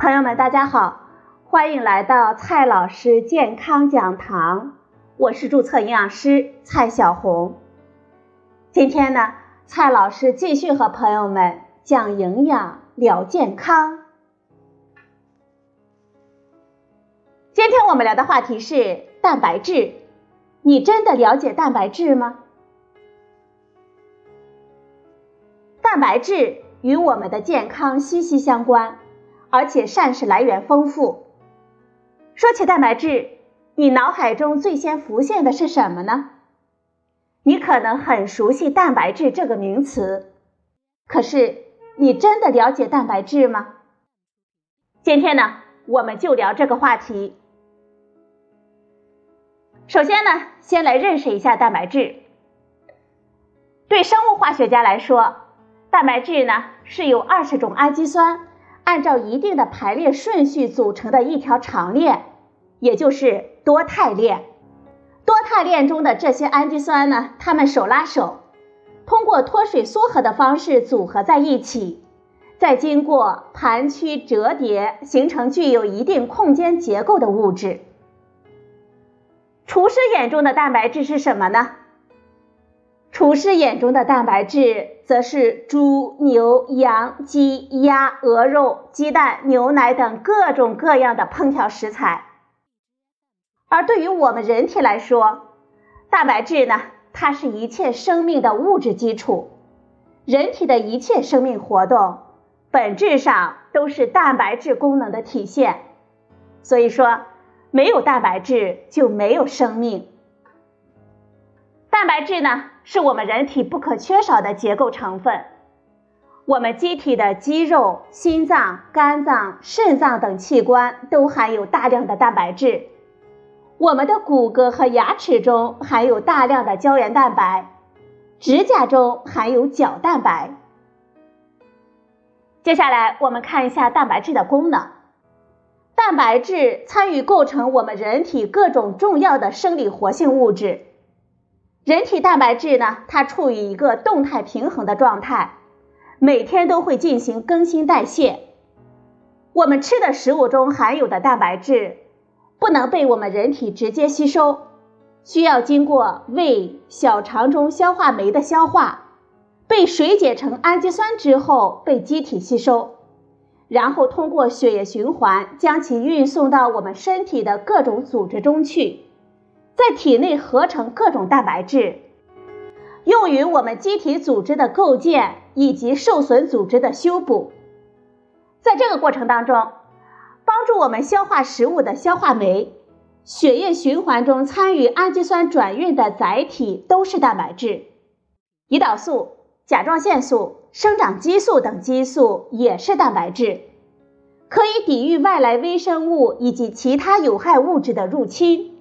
朋友们，大家好，欢迎来到蔡老师健康讲堂，我是注册营养师蔡小红。今天呢，蔡老师继续和朋友们讲营养聊健康。今天我们聊的话题是蛋白质，你真的了解蛋白质吗？蛋白质与我们的健康息息相关，而且膳食来源丰富。说起蛋白质，你脑海中最先浮现的是什么呢？你可能很熟悉蛋白质这个名词，可是你真的了解蛋白质吗？今天呢，我们就聊这个话题。首先呢，先来认识一下蛋白质。对生物化学家来说，蛋白质呢是由二十种氨基酸按照一定的排列顺序组成的一条长链，也就是多肽链。多肽链中的这些氨基酸呢，它们手拉手，通过脱水缩合的方式组合在一起，再经过盘曲折叠，形成具有一定空间结构的物质。厨师眼中的蛋白质是什么呢？厨师眼中的蛋白质，则是猪、牛、羊、鸡、鸭、鹅肉、鸡蛋、牛奶等各种各样的烹调食材。而对于我们人体来说，蛋白质呢，它是一切生命的物质基础。人体的一切生命活动，本质上都是蛋白质功能的体现。所以说，没有蛋白质就没有生命。蛋白质呢，是我们人体不可缺少的结构成分。我们机体的肌肉、心脏、肝脏、肾脏等器官都含有大量的蛋白质。我们的骨骼和牙齿中含有大量的胶原蛋白，指甲中含有角蛋白。接下来，我们看一下蛋白质的功能。蛋白质参与构成我们人体各种重要的生理活性物质。人体蛋白质呢，它处于一个动态平衡的状态，每天都会进行更新代谢。我们吃的食物中含有的蛋白质，不能被我们人体直接吸收，需要经过胃、小肠中消化酶的消化，被水解成氨基酸之后被机体吸收，然后通过血液循环将其运送到我们身体的各种组织中去。在体内合成各种蛋白质，用于我们机体组织的构建以及受损组织的修补。在这个过程当中，帮助我们消化食物的消化酶、血液循环中参与氨基酸转运的载体都是蛋白质。胰岛素、甲状腺素、生长激素等激素也是蛋白质，可以抵御外来微生物以及其他有害物质的入侵。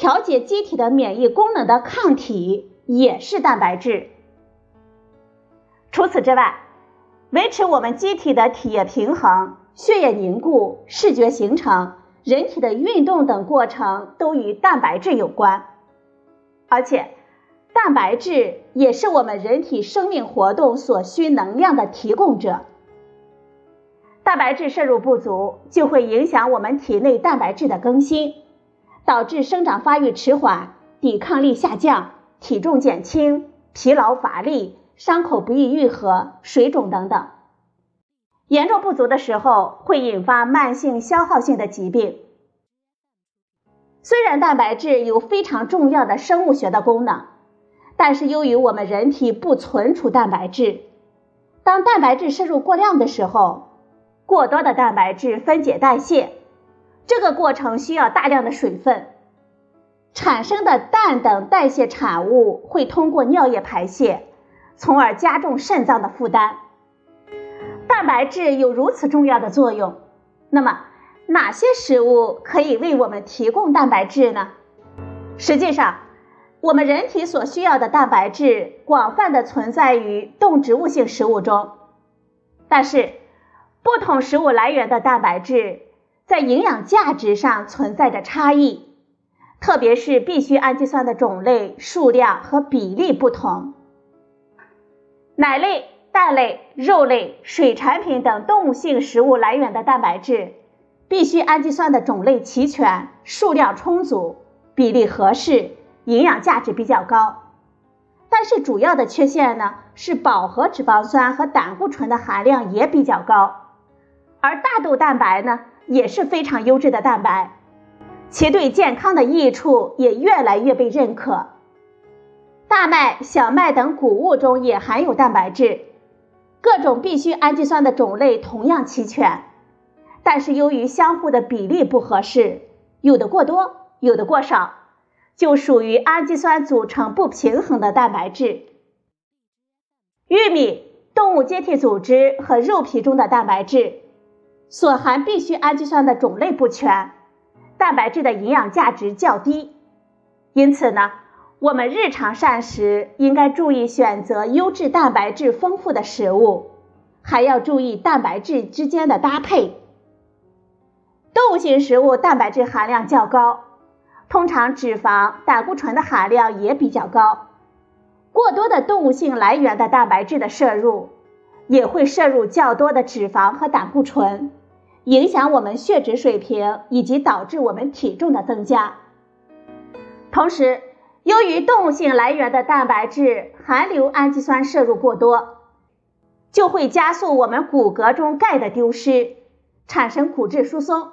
调节机体的免疫功能的抗体也是蛋白质。除此之外，维持我们机体的体液平衡、血液凝固、视觉形成、人体的运动等过程都与蛋白质有关。而且，蛋白质也是我们人体生命活动所需能量的提供者。蛋白质摄入不足，就会影响我们体内蛋白质的更新。导致生长发育迟缓、抵抗力下降、体重减轻、疲劳乏力、伤口不易愈合、水肿等等。严重不足的时候，会引发慢性消耗性的疾病。虽然蛋白质有非常重要的生物学的功能，但是由于我们人体不存储蛋白质，当蛋白质摄入过量的时候，过多的蛋白质分解代谢。这个过程需要大量的水分，产生的氮等代谢产物会通过尿液排泄，从而加重肾脏的负担。蛋白质有如此重要的作用，那么哪些食物可以为我们提供蛋白质呢？实际上，我们人体所需要的蛋白质广泛的存在于动植物性食物中，但是不同食物来源的蛋白质。在营养价值上存在着差异，特别是必需氨基酸的种类、数量和比例不同。奶类蛋类、肉类、水产品等动物性食物来源的蛋白质，必需氨基酸的种类齐全、数量充足、比例合适、营养价值比较高。但是主要的缺陷呢，是饱和脂肪酸和胆固醇的含量也比较高。而大豆蛋白呢，也是非常优质的蛋白，其对健康的益处也越来越被认可。大麦、小麦等谷物中也含有蛋白质，各种必需氨基酸的种类同样齐全，但是由于相互的比例不合适，有的过多，有的过少，就属于氨基酸组成不平衡的蛋白质。玉米、动物接替组织和肉皮中的蛋白质。所含必需氨基酸的种类不全，蛋白质的营养价值较低，因此呢，我们日常膳食应该注意选择优质蛋白质丰富的食物，还要注意蛋白质之间的搭配。动物性食物蛋白质含量较高，通常脂肪、胆固醇的含量也比较高，过多的动物性来源的蛋白质的摄入，也会摄入较多的脂肪和胆固醇。影响我们血脂水平，以及导致我们体重的增加。同时，由于动物性来源的蛋白质含硫氨基酸摄入过多，就会加速我们骨骼中钙的丢失，产生骨质疏松。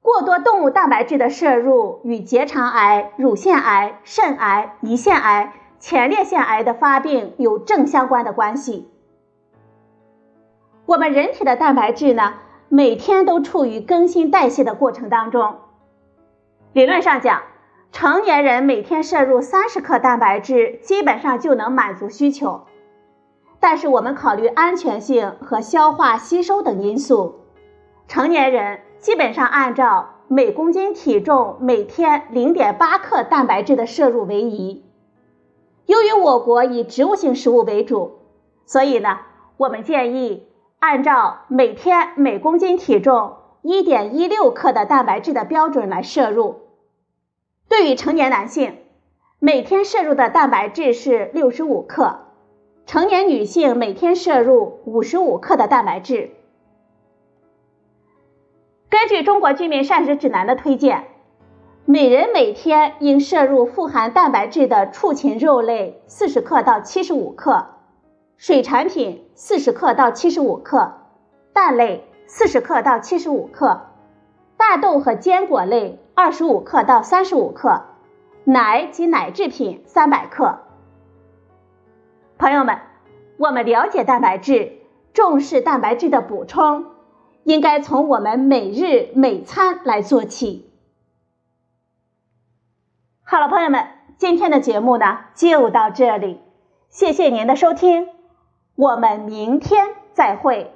过多动物蛋白质的摄入与结肠癌、乳腺癌、肾癌、胰腺癌、前列腺癌的发病有正相关的关系。我们人体的蛋白质呢？每天都处于更新代谢的过程当中。理论上讲，成年人每天摄入三十克蛋白质，基本上就能满足需求。但是我们考虑安全性和消化吸收等因素，成年人基本上按照每公斤体重每天零点八克蛋白质的摄入为宜。由于我国以植物性食物为主，所以呢，我们建议。按照每天每公斤体重一点一六克的蛋白质的标准来摄入。对于成年男性，每天摄入的蛋白质是六十五克；成年女性每天摄入五十五克的蛋白质。根据《中国居民膳食指南》的推荐，每人每天应摄入富含蛋白质的畜禽肉类四十克到七十五克。水产品四十克到七十五克，蛋类四十克到七十五克，大豆和坚果类二十五克到三十五克，奶及奶制品三百克。朋友们，我们了解蛋白质，重视蛋白质的补充，应该从我们每日每餐来做起。好了，朋友们，今天的节目呢就到这里，谢谢您的收听。我们明天再会。